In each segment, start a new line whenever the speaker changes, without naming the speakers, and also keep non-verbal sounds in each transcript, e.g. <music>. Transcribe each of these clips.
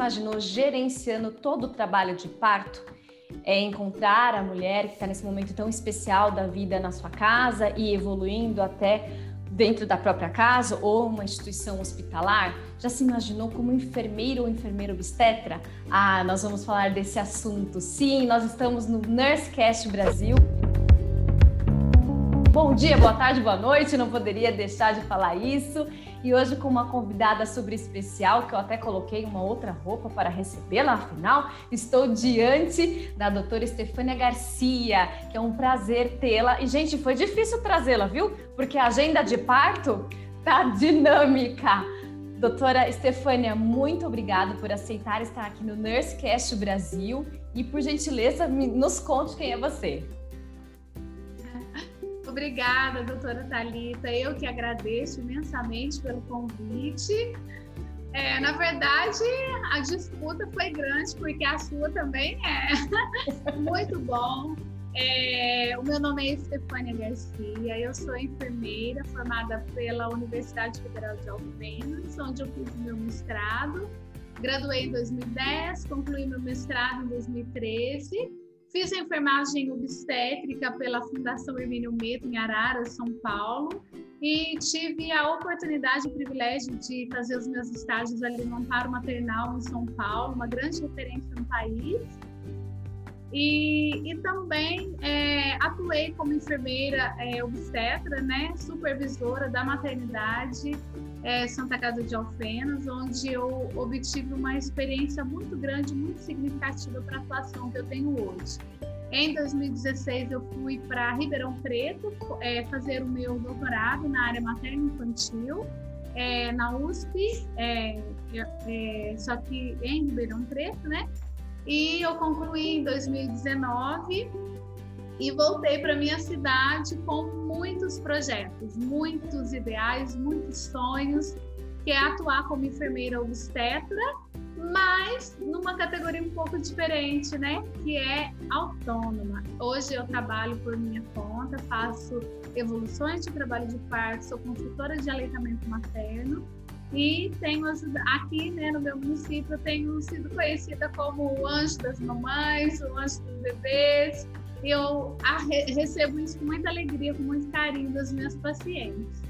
imaginou gerenciando todo o trabalho de parto? É encontrar a mulher que está nesse momento tão especial da vida na sua casa e evoluindo até dentro da própria casa ou uma instituição hospitalar? Já se imaginou como enfermeiro ou enfermeiro obstetra? Ah, nós vamos falar desse assunto. Sim, nós estamos no Nursecast Brasil. Bom dia, boa tarde, boa noite, não poderia deixar de falar isso. E hoje com uma convidada super especial, que eu até coloquei uma outra roupa para recebê-la, afinal, estou diante da doutora Estefânia Garcia, que é um prazer tê-la. E, gente, foi difícil trazê-la, viu? Porque a agenda de parto tá dinâmica. Doutora Estefânia, muito obrigada por aceitar estar aqui no Nursecast Brasil e, por gentileza, nos conte quem é você.
Obrigada, doutora Talita. Eu que agradeço imensamente pelo convite. É, na verdade, a disputa foi grande, porque a sua também é <laughs> muito bom. É, o meu nome é Estefânia Garcia, eu sou enfermeira formada pela Universidade Federal de Alfenas, onde eu fiz meu mestrado. Graduei em 2010, concluí meu mestrado em 2013 Fiz enfermagem obstétrica pela Fundação Hermínio Meto, em Arara, São Paulo, e tive a oportunidade e privilégio de fazer os meus estágios ali no Amparo Maternal, em São Paulo, uma grande referência no país. E, e também é, atuei como enfermeira é, obstetra, né, supervisora da maternidade é, Santa Casa de Alfenas, onde eu obtive uma experiência muito grande, muito significativa para a atuação que eu tenho hoje. Em 2016, eu fui para Ribeirão Preto é, fazer o meu doutorado na área materno-infantil, é, na USP, é, é, só que em Ribeirão Preto, né? E eu concluí em 2019 e voltei para minha cidade com muitos projetos, muitos ideais, muitos sonhos, que é atuar como enfermeira obstetra, mas numa categoria um pouco diferente, né? Que é autônoma. Hoje eu trabalho por minha conta, faço evoluções de trabalho de parto, sou consultora de aleitamento materno e tenho aqui né, no meu município eu tenho sido conhecida como o anjo das mamães, o anjo dos bebês, eu recebo isso com muita alegria, com muito carinho das minhas pacientes.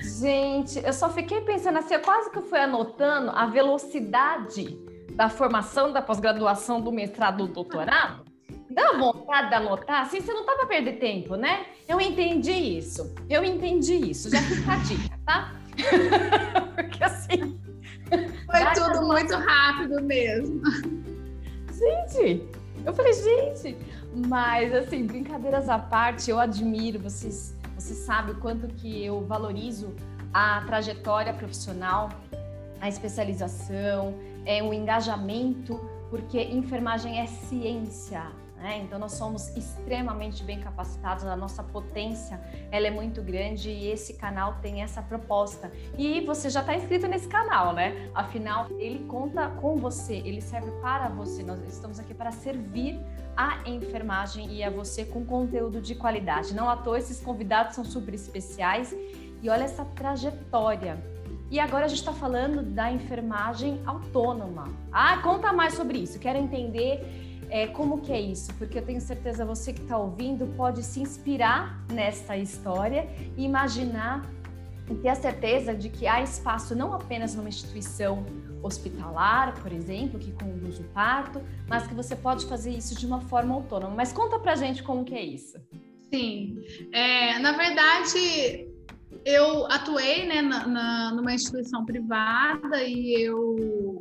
Gente, eu só fiquei pensando assim, eu quase que eu fui anotando a velocidade da formação, da pós-graduação, do mestrado, do doutorado. Dá vontade de anotar, assim, você não tá para perder tempo, né? Eu entendi isso, eu entendi isso, já fica a dica, tá? <laughs>
Porque assim... Foi tudo muito rápido mesmo.
Gente, eu falei, gente, mas, assim, brincadeiras à parte, eu admiro, vocês, você sabe o quanto que eu valorizo a trajetória profissional, a especialização, é um engajamento, porque enfermagem é ciência, né? Então nós somos extremamente bem capacitados, a nossa potência ela é muito grande e esse canal tem essa proposta. E você já está inscrito nesse canal, né? Afinal, ele conta com você, ele serve para você. Nós estamos aqui para servir a enfermagem e a você com conteúdo de qualidade. Não à toa esses convidados são super especiais e olha essa trajetória. E agora a gente está falando da enfermagem autônoma. Ah, conta mais sobre isso. Quero entender é, como que é isso? Porque eu tenho certeza você que está ouvindo pode se inspirar nesta história e imaginar e ter a certeza de que há espaço não apenas numa instituição hospitalar, por exemplo, que conduz o parto, mas que você pode fazer isso de uma forma autônoma. Mas conta pra gente como que é isso.
Sim, é, na verdade eu atuei né, na, na, numa instituição privada e eu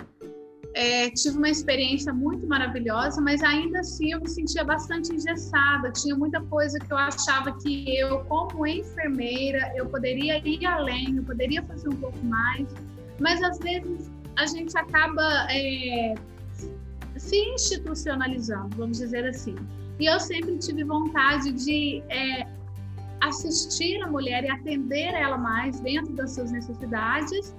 é, tive uma experiência muito maravilhosa, mas ainda assim eu me sentia bastante engessada. Tinha muita coisa que eu achava que eu, como enfermeira, eu poderia ir além, eu poderia fazer um pouco mais. Mas às vezes a gente acaba é, se institucionalizando, vamos dizer assim. E eu sempre tive vontade de é, assistir a mulher e atender ela mais dentro das suas necessidades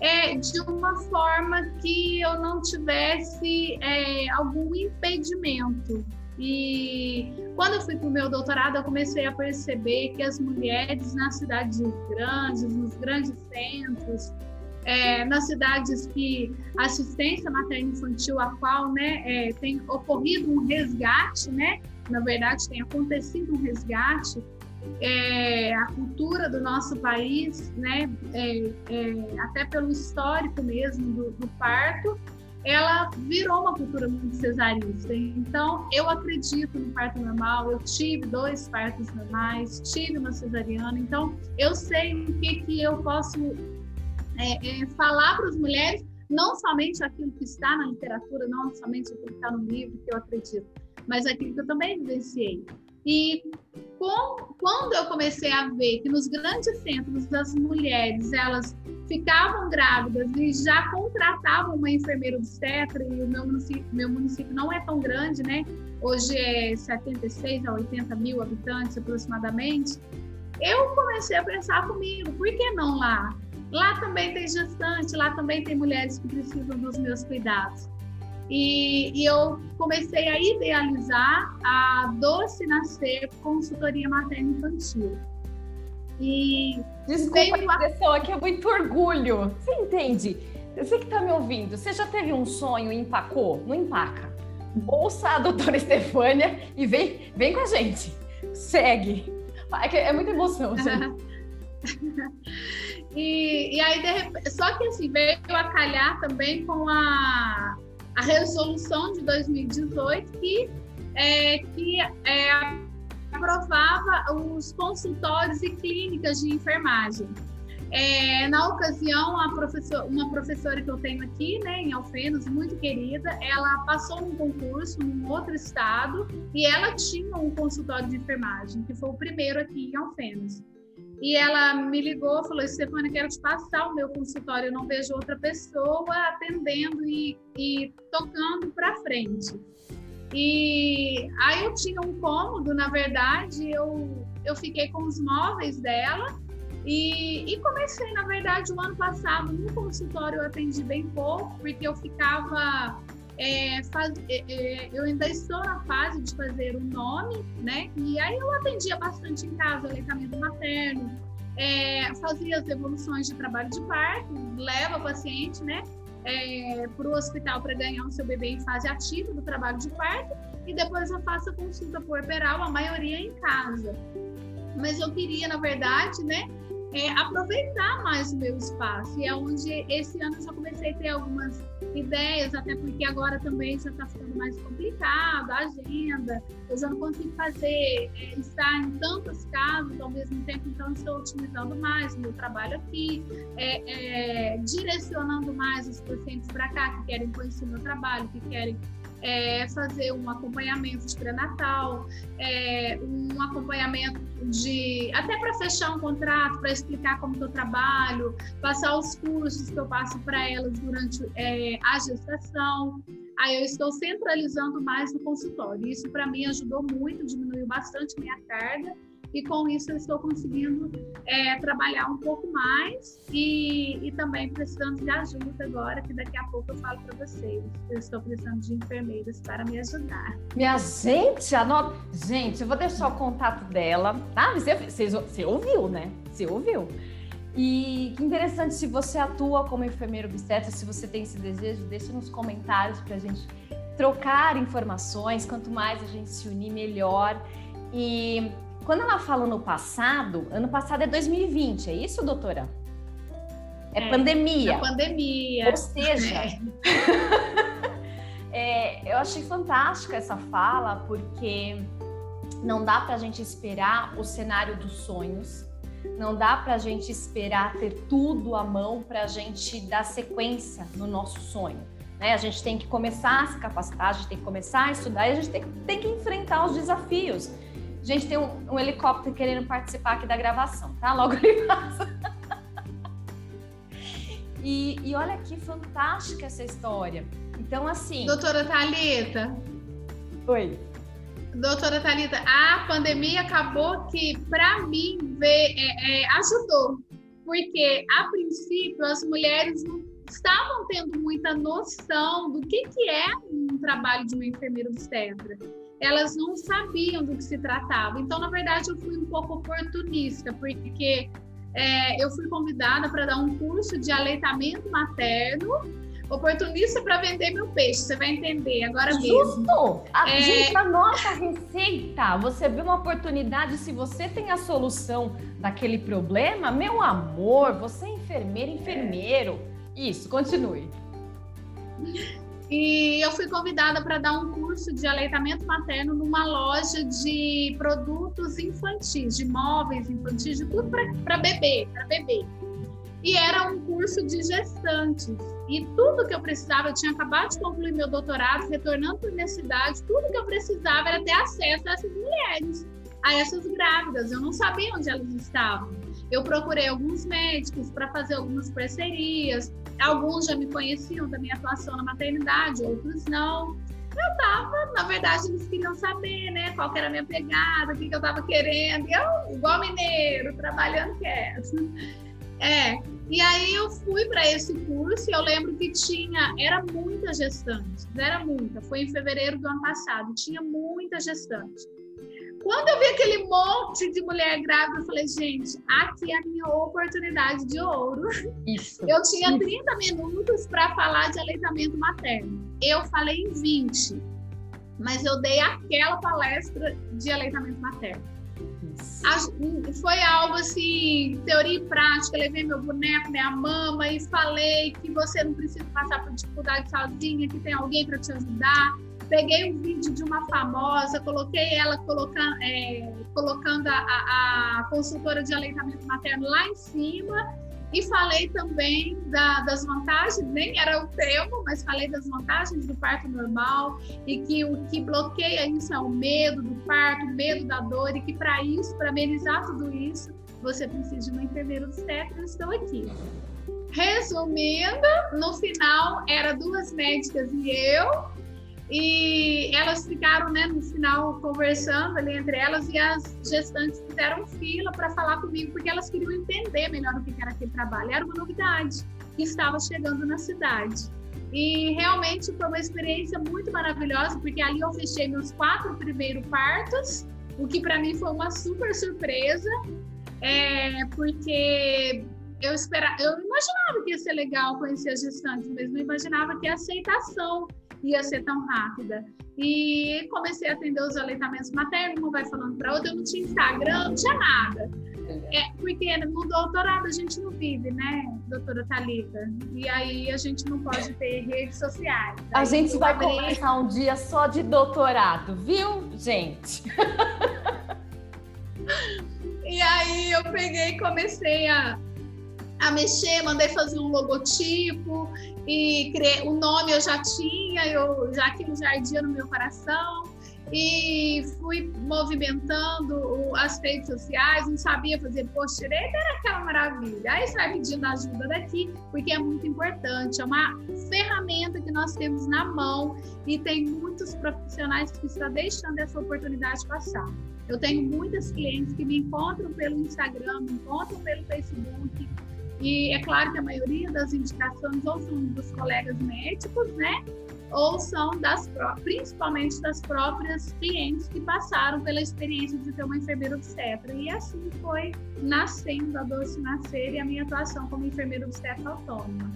é, de uma forma que eu não tivesse é, algum impedimento. E quando eu fui para o meu doutorado, eu comecei a perceber que as mulheres nas cidades grandes, nos grandes centros, é, nas cidades que assistência materno-infantil, a qual né, é, tem ocorrido um resgate, né? Na verdade, tem acontecido um resgate. É, a cultura do nosso país, né, é, é, até pelo histórico mesmo do, do parto, ela virou uma cultura muito cesarista. Então, eu acredito no parto normal, eu tive dois partos normais, tive uma cesariana, então eu sei o que, que eu posso é, é, falar para as mulheres, não somente aquilo que está na literatura, não somente aquilo que está no livro, que eu acredito, mas aquilo que eu também vivenciei. E com, quando eu comecei a ver que nos grandes centros as mulheres elas ficavam grávidas e já contratavam uma enfermeira obstetra, e o meu município, meu município não é tão grande, né? Hoje é 76 a 80 mil habitantes aproximadamente. Eu comecei a pensar comigo, por que não lá? Lá também tem gestante, lá também tem mulheres que precisam dos meus cuidados. E, e, eu comecei a idealizar a Doce Nascer Consultoria Materna Infantil.
E Desculpa a expressão aqui é muito orgulho. Você entende? Você que está me ouvindo, você já teve um sonho e empacou? Não empaca. Ouça a doutora Estefânia e vem, vem com a gente. Segue. É, é muita emoção, gente. <laughs>
e, e aí, repente, só que assim, veio a calhar também com a a resolução de 2018 que, é, que é, aprovava os consultórios e clínicas de enfermagem. É, na ocasião, professor, uma professora que eu tenho aqui, né, em Alfenas, muito querida, ela passou um concurso num outro estado e ela tinha um consultório de enfermagem, que foi o primeiro aqui em Alfenas. E ela me ligou, falou: Stefania, quero te passar o meu consultório. Eu não vejo outra pessoa atendendo e, e tocando para frente. E aí eu tinha um cômodo, na verdade, eu, eu fiquei com os móveis dela e, e comecei, na verdade, o ano passado no consultório eu atendi bem pouco, porque eu ficava é, faz, é, é, eu ainda estou na fase de fazer o um nome, né? E aí eu atendia bastante em casa, aleitamento materno, é, fazia as evoluções de trabalho de parto, leva o paciente, né? É, para o hospital para ganhar o seu bebê em fase ativa do trabalho de parto e depois eu faço a consulta puerperal, a maioria em casa. Mas eu queria, na verdade, né, é, aproveitar mais o meu espaço. E é onde esse ano eu já comecei a ter algumas ideias, até porque agora também já está ficando mais complicado a agenda. Eu já não consigo fazer, é, estar em tantas casas ao mesmo tempo, então estou otimizando mais o meu trabalho aqui, é, é direcionando mais os pacientes para cá que querem conhecer o meu trabalho, que querem é, fazer um acompanhamento de pré-natal, é, um acompanhamento de até para fechar um contrato, para explicar como que eu trabalho, passar os cursos que eu passo para elas durante é, a gestação. Aí eu estou centralizando mais no consultório. Isso para mim ajudou muito, diminuiu bastante minha carga e com isso eu estou conseguindo é, trabalhar um pouco mais e, e, também precisando de ajuda agora, que daqui a pouco eu falo para vocês. Eu estou precisando de enfermeiras para me ajudar.
Minha gente, anota. Gente, eu vou deixar o contato dela, tá? Você, você, você ouviu, né? Você ouviu. E que interessante, se você atua como enfermeiro obstetra, se você tem esse desejo, deixe nos comentários para a gente trocar informações. Quanto mais a gente se unir, melhor. E quando ela fala no passado, ano passado é 2020, é isso, doutora? É, é pandemia. É
pandemia.
Ou seja, é. <laughs> é, eu achei fantástica essa fala, porque não dá para a gente esperar o cenário dos sonhos, não dá para a gente esperar ter tudo à mão para a gente dar sequência no nosso sonho. Né? A gente tem que começar a se capacitar, a gente tem que começar a estudar e a gente tem, tem que enfrentar os desafios. Gente, tem um, um, helicóptero querendo participar aqui da gravação, tá? Logo ele passa. e, e olha que fantástica essa história. Então, assim.
Doutora Thalita.
Oi.
Doutora Thalita, a pandemia acabou que, para mim, ver, é, é, ajudou. Porque, a princípio, as mulheres não estavam tendo muita noção do que, que é um trabalho de uma enfermeira obstetra elas não sabiam do que se tratava. Então, na verdade, eu fui um pouco oportunista, porque é, eu fui convidada para dar um curso de aleitamento materno oportunista para vender meu peixe. Você vai entender agora
Justo.
mesmo.
Justo! É... Gente, a nossa receita. Você viu uma oportunidade, se você tem a solução daquele problema, meu amor, você é enfermeira, enfermeiro. Isso, continue.
E eu fui convidada para dar um curso de aleitamento materno numa loja de produtos infantis, de móveis infantis, de tudo para bebê, para bebê. E era um curso de gestantes. E tudo que eu precisava, eu tinha acabado de concluir meu doutorado, retornando para a universidade, tudo que eu precisava era ter acesso a essas mulheres, a essas grávidas. Eu não sabia onde elas estavam. Eu procurei alguns médicos para fazer algumas parcerias. Alguns já me conheciam da minha atuação na maternidade, outros não. Eu tava, na verdade, eles queriam saber, né, qual era a minha pegada, o que, que eu tava querendo. E eu, igual mineiro, trabalhando quieto. É, e aí eu fui para esse curso e eu lembro que tinha, era muita gestante, era muita. Foi em fevereiro do ano passado, tinha muita gestante. Quando eu vi aquele monte de mulher grávida, eu falei, gente, aqui é a minha oportunidade de ouro. Isso. Eu tinha isso. 30 minutos para falar de aleitamento materno. Eu falei em 20, mas eu dei aquela palestra de aleitamento materno. Foi algo assim, teoria e prática. Levei meu boneco, minha mama e falei que você não precisa passar por dificuldade sozinha, que tem alguém para te ajudar. Peguei um vídeo de uma famosa, coloquei ela colocando, é, colocando a, a, consultora de aleitamento materno lá em cima e falei também da, das vantagens, nem era o tema, mas falei das vantagens do parto normal e que o que bloqueia isso é o medo do parto, o medo da dor, e que para isso, para amenizar tudo isso, você precisa de uma enfermeira obstetra. Estou aqui. Resumindo, no final era duas médicas e eu, e elas ficaram, né, no final, conversando ali entre elas, e as gestantes fizeram fila para falar comigo, porque elas queriam entender melhor o que era aquele trabalho. Era uma novidade que estava chegando na cidade. E realmente foi uma experiência muito maravilhosa, porque ali eu fechei meus quatro primeiros partos, o que para mim foi uma super surpresa, é, porque eu esperava, eu imaginava que ia ser legal conhecer as gestantes, mas não imaginava que a aceitação ia ser tão rápida. E comecei a atender os aleitamentos maternos, uma vai falando para outra, eu não tinha Instagram, não tinha nada. É, porque no doutorado a gente não vive, né, doutora Thalita? E aí a gente não pode ter redes sociais.
A gente vai abrir... começar um dia só de doutorado, viu, gente? <laughs>
e aí eu peguei e comecei a, a mexer, mandei fazer um logotipo e criei, o nome eu já tinha, eu já aquilo já ardia no meu coração e fui movimentando as redes sociais, não sabia fazer post direito, era aquela maravilha. Aí vai pedindo ajuda daqui, porque é muito importante, é uma ferramenta que nós temos na mão e tem muitos profissionais que estão deixando essa oportunidade passar. Eu tenho muitas clientes que me encontram pelo Instagram, me encontram pelo Facebook, e é claro que a maioria das indicações ou são dos colegas médicos, né? Ou são das principalmente das próprias clientes que passaram pela experiência de ter uma enfermeira obstetra. E assim foi nascendo a Doce Nascer e a minha atuação como enfermeira obstetra autônoma.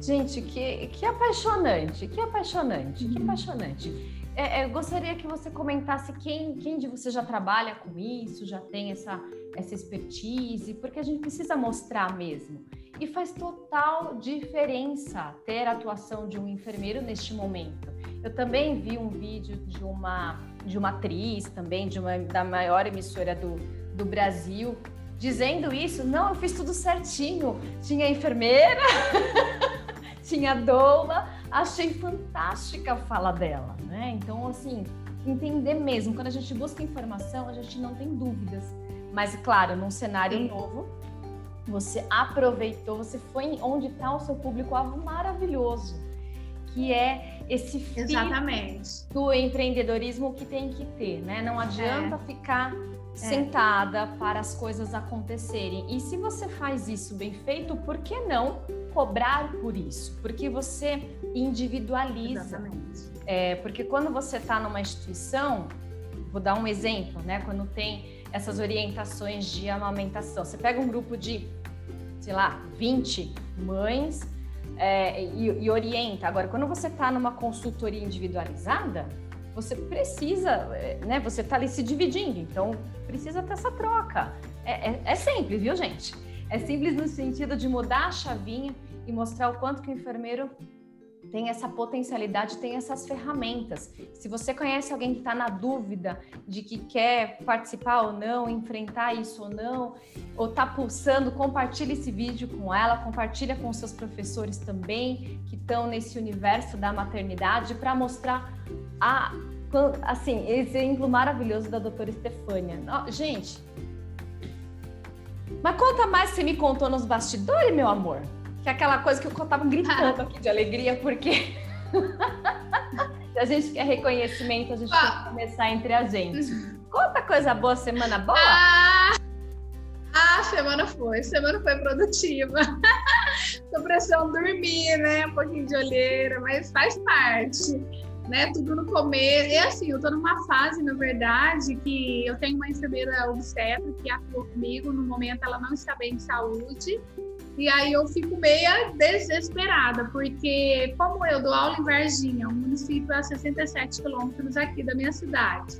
Gente, que, que apaixonante, que apaixonante, que uhum. apaixonante. É, é, gostaria que você comentasse quem, quem de você já trabalha com isso, já tem essa, essa expertise, porque a gente precisa mostrar mesmo. E faz total diferença ter a atuação de um enfermeiro neste momento. Eu também vi um vídeo de uma, de uma atriz também, de uma, da maior emissora do, do Brasil, dizendo isso. Não, eu fiz tudo certinho. Tinha enfermeira, <laughs> tinha doula, achei fantástica a fala dela, né? Então, assim, entender mesmo, quando a gente busca informação, a gente não tem dúvidas. Mas, claro, num cenário Sim. novo, você aproveitou, você foi onde está o seu público-alvo maravilhoso, que é esse
Exatamente.
do empreendedorismo que tem que ter, né? Não adianta é. ficar sentada é. para as coisas acontecerem. E se você faz isso bem feito, por que não cobrar por isso? Porque você individualiza.
Exatamente.
É, porque quando você está numa instituição, vou dar um exemplo, né? Quando tem essas orientações de amamentação, você pega um grupo de sei lá, 20 mães é, e, e, orienta. Agora, quando você está numa consultoria individualizada, você precisa, é, né? Você está ali se dividindo, então precisa ter essa troca. É, é, é, simples, viu, gente? É simples no sentido de mudar a chavinha e mostrar o quanto que o enfermeiro tem essa potencialidade, tem essas ferramentas. Se você conhece alguém que está na dúvida de que quer participar ou não, enfrentar isso ou não, ou está pulsando, compartilhe esse vídeo com ela, compartilha com seus professores também que estão nesse universo da maternidade para mostrar a assim exemplo maravilhoso da doutora Estefânia. Gente, mas conta mais que você me contou nos bastidores, meu amor que é aquela coisa que eu tava gritando aqui de alegria, porque se <laughs> a gente quer reconhecimento, a gente ah. tem que começar entre a gente. <laughs> Conta coisa boa, semana boa?
Ah, a semana foi, semana foi produtiva. <laughs> Tô precisando dormir, né? Um pouquinho de olheira, mas faz parte. Né, tudo no começo. E assim, eu tô numa fase, na verdade, que eu tenho uma enfermeira obstetra que atua comigo. No momento, ela não está bem de saúde. E aí eu fico meia desesperada, porque como eu dou aula em Varginha, um município a 67 quilômetros aqui da minha cidade,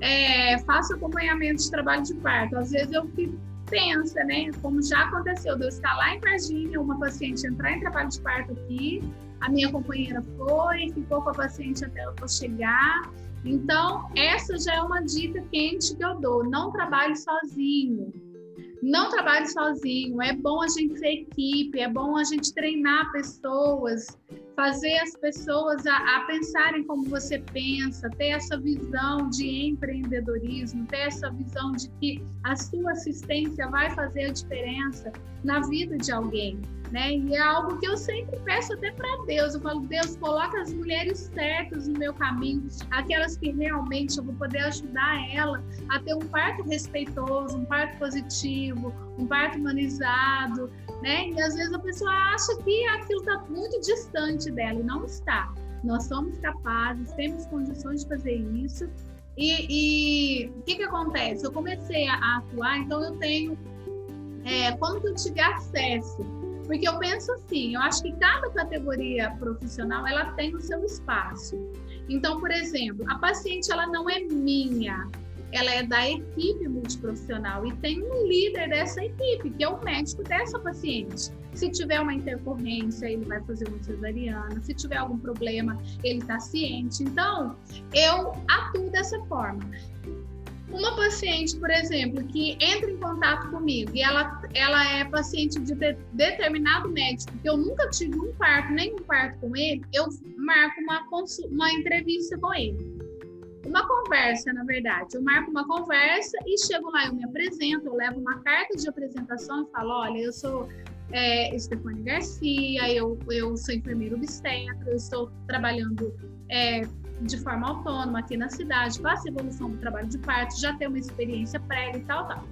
é, faço acompanhamento de trabalho de parto. Às vezes eu fico tensa, né? Como já aconteceu, de eu estar lá em Varginha, uma paciente entrar em trabalho de parto aqui, a minha companheira foi, ficou com a paciente até ela chegar. Então, essa já é uma dica quente que eu dou. Não trabalhe sozinho não trabalhe sozinho, é bom a gente ser equipe, é bom a gente treinar pessoas, fazer as pessoas a, a, pensarem como você pensa, ter essa visão de empreendedorismo, ter essa visão de que a sua assistência vai fazer a diferença na vida de alguém né? E é algo que eu sempre peço até para Deus. Eu falo, Deus, coloca as mulheres certas no meu caminho, aquelas que realmente eu vou poder ajudar ela a ter um parto respeitoso, um parto positivo, um parto humanizado, né? E às vezes a pessoa acha que aquilo está muito distante dela e não está. Nós somos capazes, temos condições de fazer isso. E o que, que acontece? Eu comecei a, atuar, então eu tenho é, como que eu tive acesso porque eu penso assim, eu acho que cada categoria profissional ela tem o seu espaço. Então, por exemplo, a paciente ela não é minha, ela é da equipe multiprofissional e tem um líder dessa equipe, que é o médico dessa paciente. Se tiver uma intercorrência, ele vai fazer uma cesariana. Se tiver algum problema, ele está ciente. Então, eu atuo dessa forma. Uma paciente, por exemplo, que entra em contato comigo e ela, ela é paciente de, de determinado médico, que eu nunca tive um parto, nem um parto com ele, eu marco uma, uma entrevista com ele. Uma conversa, na verdade. Eu marco uma conversa e chego lá, eu me apresento, eu levo uma carta de apresentação e falo: olha, eu sou é, Stefane Garcia, eu, eu sou enfermeira obstetra, eu estou trabalhando é, de forma autônoma aqui na cidade, faço evolução do trabalho de parto, já tenho uma experiência prévia e tal, tal.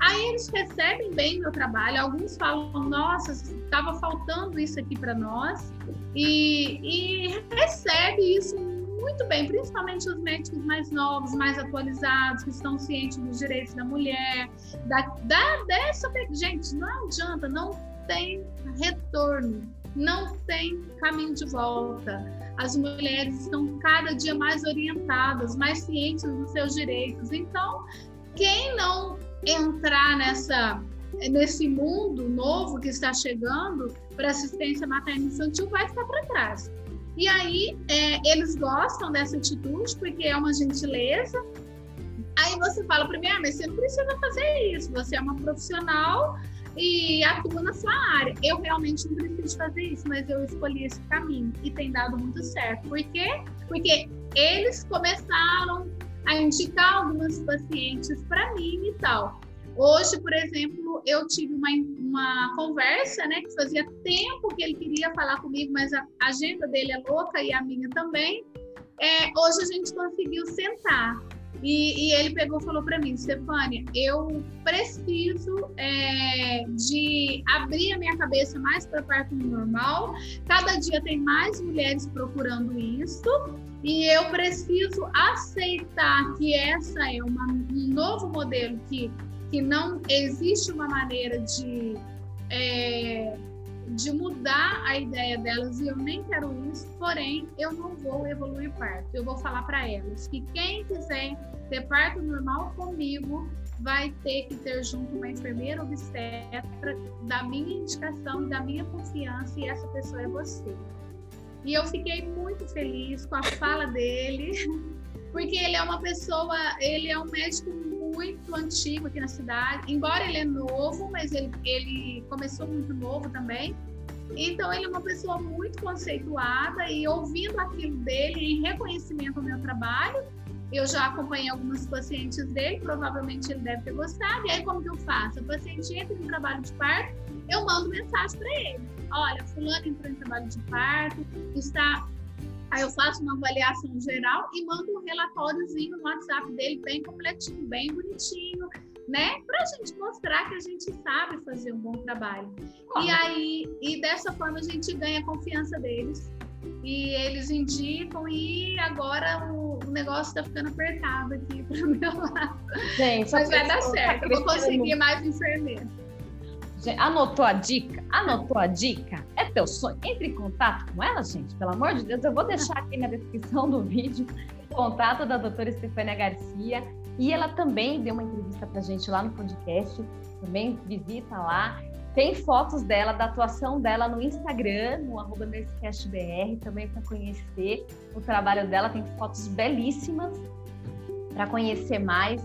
Aí eles recebem bem meu trabalho, alguns falam, nossa, estava faltando isso aqui para nós, e, e recebe isso muito bem, principalmente os médicos mais novos, mais atualizados, que estão cientes dos direitos da mulher, da, da dessa. Gente, não adianta, não tem retorno, não tem caminho de volta as mulheres estão cada dia mais orientadas, mais cientes dos seus direitos. Então, quem não entrar nessa nesse mundo novo que está chegando para assistência materna infantil vai ficar para trás. E aí é, eles gostam dessa atitude porque é uma gentileza. Aí você fala para mim, ah, mas você não precisa fazer isso. Você é uma profissional e atua na sua área. Eu realmente não preciso fazer isso, mas eu escolhi esse caminho e tem dado muito certo. Por quê? Porque eles começaram a indicar algumas pacientes para mim e tal. Hoje, por exemplo, eu tive uma, uma conversa, né, que fazia tempo que ele queria falar comigo, mas a agenda dele é louca e a minha também. É, hoje a gente conseguiu sentar. E, e, ele pegou e falou para mim, Stefânia, eu preciso é, de abrir a minha cabeça mais para a parte normal. Cada dia tem mais mulheres procurando isso e eu preciso aceitar que essa é uma, um novo modelo que, que não existe uma maneira de é, de mudar a ideia delas e eu nem quero isso, porém eu não vou evoluir parto. Eu vou falar para elas que quem quiser ter parto normal comigo vai ter que ter junto uma enfermeira obstetra da minha indicação da minha confiança e essa pessoa é você. E eu fiquei muito feliz com a fala dele, <laughs> porque ele é uma pessoa, ele é um médico muito antigo aqui na cidade, embora ele é novo, mas ele, ele começou muito novo também. Então ele é uma pessoa muito conceituada e ouvindo aquilo dele em reconhecimento ao meu trabalho, eu já acompanhei algumas pacientes dele, provavelmente ele deve ter gostado. E aí, como que eu faço? A paciente entra em trabalho de parto, eu mando mensagem para ele. Olha, fulano entrou em trabalho de parto, está... Aí eu faço uma avaliação geral e mando um relatóriozinho no WhatsApp dele, bem completinho, bem bonitinho, né? Para a gente mostrar que a gente sabe fazer um bom trabalho. E aí, e dessa forma a gente ganha a confiança deles e eles indicam e agora o, o negócio está ficando apertado aqui <laughs> para o meu lado. Gente, Mas vai dar tá certo, eu vou conseguir mais enfermeiro.
Anotou a dica? Anotou a dica? É teu sonho? Entre em contato com ela, gente. Pelo amor de Deus, eu vou deixar aqui na descrição do vídeo o contato da doutora Estefânia Garcia. E ela também deu uma entrevista pra gente lá no podcast. Também visita lá. Tem fotos dela, da atuação dela no Instagram, no arroba também para conhecer o trabalho dela. Tem fotos belíssimas para conhecer mais.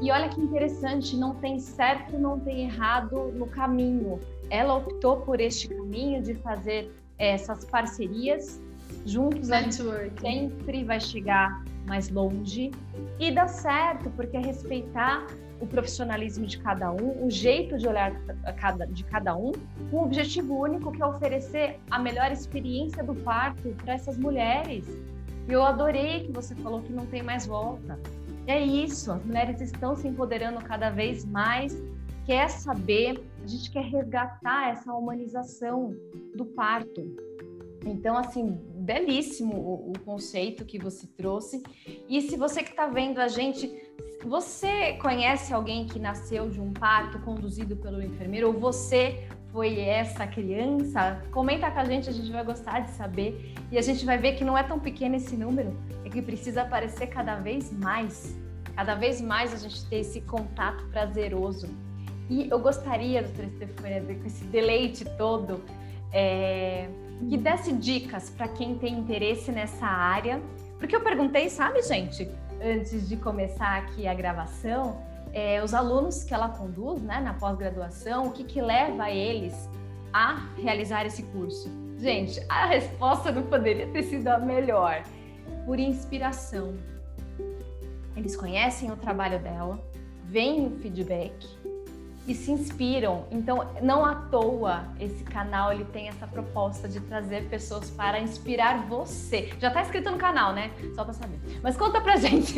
E olha que interessante, não tem certo, não tem errado no caminho. Ela optou por este caminho de fazer essas parcerias juntos. A gente sempre vai chegar mais longe e dá certo, porque é respeitar o profissionalismo de cada um, o jeito de olhar de cada um, com um objetivo único que é oferecer a melhor experiência do parto para essas mulheres. Eu adorei que você falou que não tem mais volta. É isso, as mulheres estão se empoderando cada vez mais, quer saber, a gente quer resgatar essa humanização do parto. Então, assim, belíssimo o, o conceito que você trouxe. E se você que está vendo a gente, você conhece alguém que nasceu de um parto conduzido pelo enfermeiro ou você foi essa criança? Comenta com a gente, a gente vai gostar de saber. E a gente vai ver que não é tão pequeno esse número, que precisa aparecer cada vez mais. Cada vez mais a gente ter esse contato prazeroso. E eu gostaria, doutora Stefania, com esse deleite todo, é, que desse dicas para quem tem interesse nessa área. Porque eu perguntei, sabe, gente, antes de começar aqui a gravação, é, os alunos que ela conduz né, na pós-graduação, o que, que leva eles a realizar esse curso? Gente, a resposta não poderia ter sido a melhor. Por inspiração. Eles conhecem o trabalho dela, veem o feedback e se inspiram. Então, não à toa esse canal ele tem essa proposta de trazer pessoas para inspirar você. Já está escrito no canal, né? Só para saber. Mas conta pra <laughs> gente.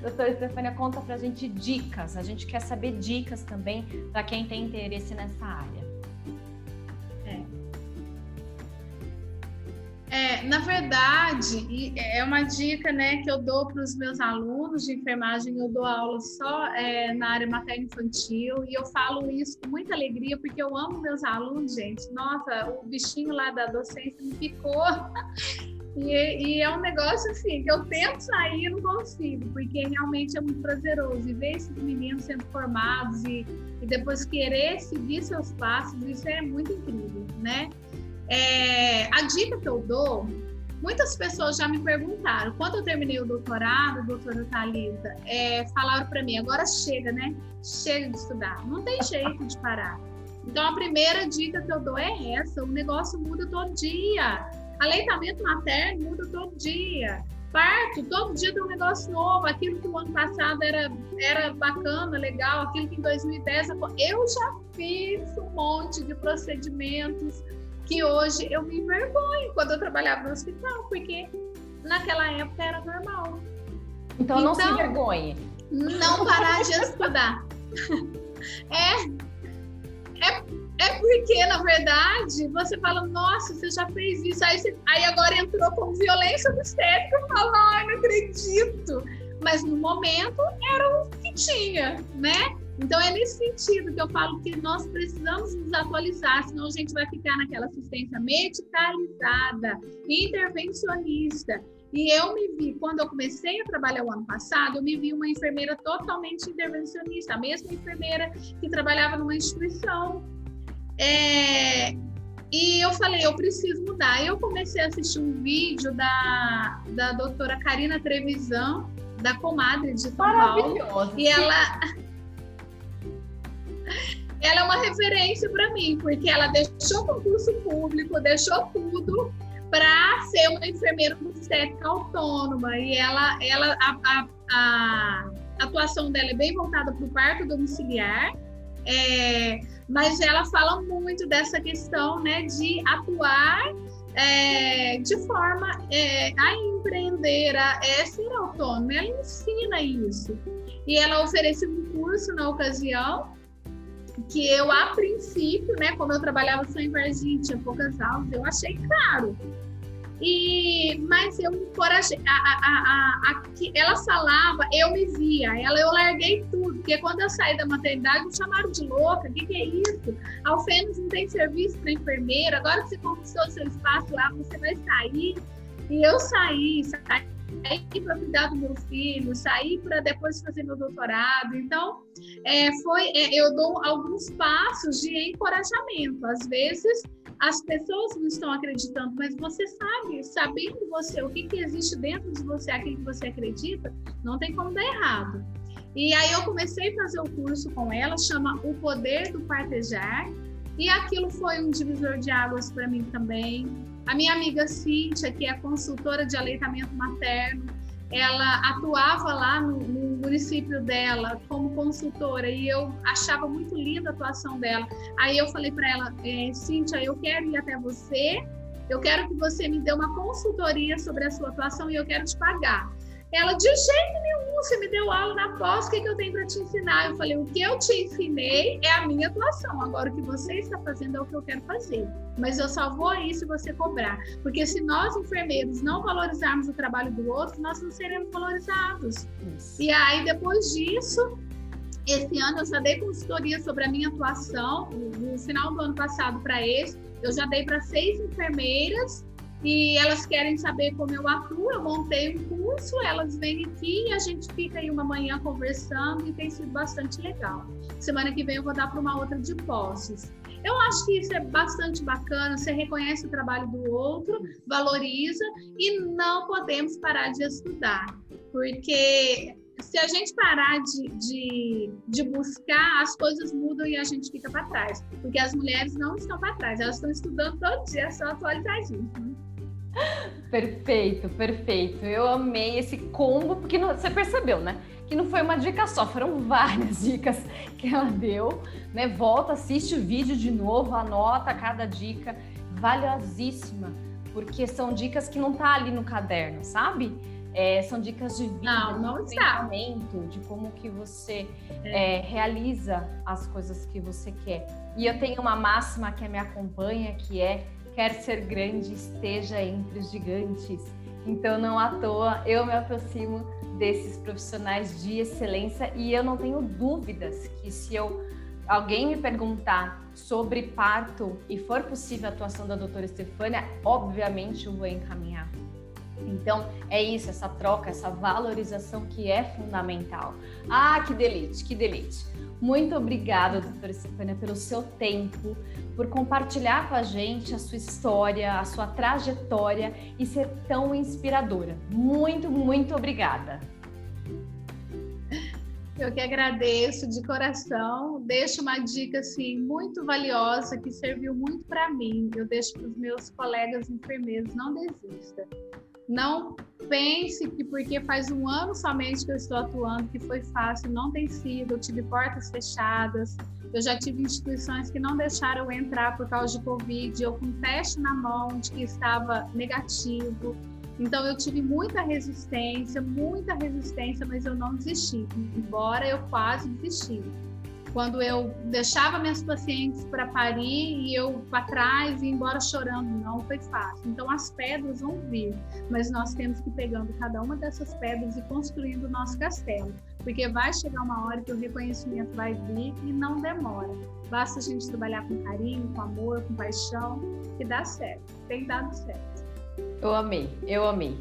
Doutora Stefania, conta pra gente dicas. A gente quer saber dicas também para quem tem interesse nessa área.
É, na verdade, é uma dica né, que eu dou para os meus alunos de enfermagem, eu dou aula só é, na área materno-infantil e eu falo isso com muita alegria porque eu amo meus alunos, gente. Nossa, o bichinho lá da docência me picou. <laughs> E, e, é um negócio assim, que eu tento sair e não consigo, porque realmente é muito prazeroso. E ver esses meninos sendo formados e, e depois querer seguir seus passos, isso é muito incrível, né? É, a dica que eu dou, muitas pessoas já me perguntaram, quando eu terminei o doutorado, doutora Thalita, é, falaram para mim, agora chega, né? Chega de estudar, não tem jeito de parar. Então, a primeira dica que eu dou é essa: o negócio muda todo dia. Aleitamento materno muda todo dia. Parto, todo dia tem um negócio novo. Aquilo que o ano passado era, era bacana, legal, aquilo que em 2010 eu já fiz um monte de procedimentos que hoje eu me envergonho quando eu trabalhava no hospital, porque naquela época era normal.
Então, então não se então, envergonhe.
Não parar de estudar. <laughs> É, é, é porque, na verdade, você fala, nossa, você já fez isso, aí, você, aí agora entrou com violência obstétrica, eu falo, ai, não acredito. Mas no momento era o que tinha, né? Então é nesse sentido que eu falo que nós precisamos nos atualizar, senão a gente vai ficar naquela assistência medicalizada, intervencionista. E eu me vi, quando eu comecei a trabalhar o ano passado, eu me vi uma enfermeira totalmente intervencionista, a mesma enfermeira que trabalhava numa instituição. É, e eu falei, eu preciso mudar. Eu comecei a assistir um vídeo da, da doutora Karina Trevisan, da comadre de São Paulo. E ela. Ela é uma referência para mim, porque ela deixou concurso público, deixou tudo para ser uma enfermeira obstétrica autônoma. E ela, ela a, a, a atuação dela é bem voltada para o parto domiciliar, é, mas ela fala muito dessa questão né, de atuar é, de forma é, a empreender, a é, ser autônoma. Ela ensina isso. E ela ofereceu um curso na ocasião que eu, a princípio, né, como eu trabalhava só em Varginha, tinha poucas aulas, eu achei caro. E, mas eu encorajei. A, a, a, a, ela falava, eu me via. Ela, eu larguei tudo, porque quando eu saí da maternidade, me chamaram de louca. O que, que é isso? Alfenas não tem serviço para enfermeira. Agora que você conquistou seu espaço lá, você vai sair. E eu saí, saí para cuidar do meu filho, sair para depois fazer meu doutorado. Então, é, foi, é, eu dou alguns passos de encorajamento. Às vezes, as pessoas não estão acreditando, mas você sabe, sabendo você o que, que existe dentro de você, aquilo que você acredita, não tem como dar errado. E aí eu comecei a fazer o curso com ela, chama O Poder do Partejar, e aquilo foi um divisor de águas para mim também. A minha amiga Cíntia, que é consultora de aleitamento materno, ela atuava lá no, no, município dela como consultora e eu achava muito linda a atuação dela. Aí eu falei para ela, é, Cíntia, eu quero ir até você, eu quero que você me dê uma consultoria sobre a sua atuação e eu quero te pagar. Ela, de jeito nenhum, você me deu aula na pós, o que, que eu tenho para te ensinar? Eu falei, o que eu te ensinei é a minha atuação. Agora, o que você está fazendo é o que eu quero fazer. Mas eu só vou aí se você cobrar. Porque se nós, enfermeiros, não valorizarmos o trabalho do outro, nós não seremos valorizados. Isso. E aí, depois disso, esse ano eu já dei consultoria sobre a minha atuação. No final do ano passado para esse, eu já dei para seis enfermeiras e elas querem saber como eu atuo. Eu montei um curso, elas vêm aqui e a gente fica aí uma manhã conversando e tem sido bastante legal. Semana que vem eu vou dar para uma outra de posses. Eu acho que isso é bastante bacana. Você reconhece o trabalho do outro, valoriza e não podemos parar de estudar, porque se a gente parar de, de, de, buscar, as coisas mudam e a gente fica para trás. Porque as mulheres não estão para trás, elas estão estudando todo dia, são atualizadinhas. <laughs>
Perfeito, perfeito. Eu amei esse combo, porque não, você percebeu, né? Que não foi uma dica só, foram <laughs> várias dicas que ela deu, né? Volta, assiste o vídeo de novo, anota cada dica, valiosíssima, porque são dicas que não tá ali no caderno, sabe? É, são dicas de vida,
não, não de
pensamento, de como que você é. É, realiza as coisas que você quer. E eu tenho uma máxima que me acompanha, que é quer ser grande, esteja entre os gigantes. Então, não à toa, eu me aproximo desses profissionais de excelência e eu não tenho dúvidas que se eu alguém me perguntar sobre parto e for possível a atuação da doutora Estefânia, obviamente eu vou encaminhar. Então, é isso, essa troca, essa valorização que é fundamental. Ah, que delite, que delite. Muito obrigada, doutora Estefânia, pelo seu tempo, por compartilhar com a gente a sua história, a sua trajetória e ser tão inspiradora. Muito, muito obrigada.
Eu que agradeço de coração. Deixo uma dica assim muito valiosa que serviu muito para mim. Eu deixo para os meus colegas enfermeiros, não desista. Não pense que porque faz um ano somente que eu estou atuando, que foi fácil, não tem sido. Eu tive portas fechadas, eu já tive instituições que não deixaram eu entrar por causa de Covid, eu com teste na mão de que estava negativo. Então eu tive muita resistência, muita resistência, mas eu não desisti, embora eu quase desisti quando eu deixava minhas pacientes para parir e eu para trás e embora chorando, não foi fácil. Então as pedras vão vir, mas nós temos que ir pegando cada uma dessas pedras e construindo o nosso castelo. Porque vai chegar uma hora que o reconhecimento vai vir e não demora. Basta a gente trabalhar com carinho, com amor, com paixão, que dá certo. Tem dado certo.
Eu amei, eu amei.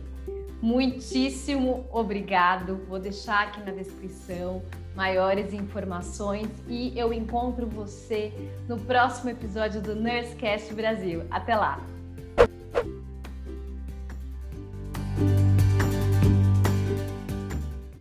Muitíssimo obrigado. Vou deixar aqui na descrição maiores informações e eu encontro você no próximo episódio do Nursecast Brasil. Até lá!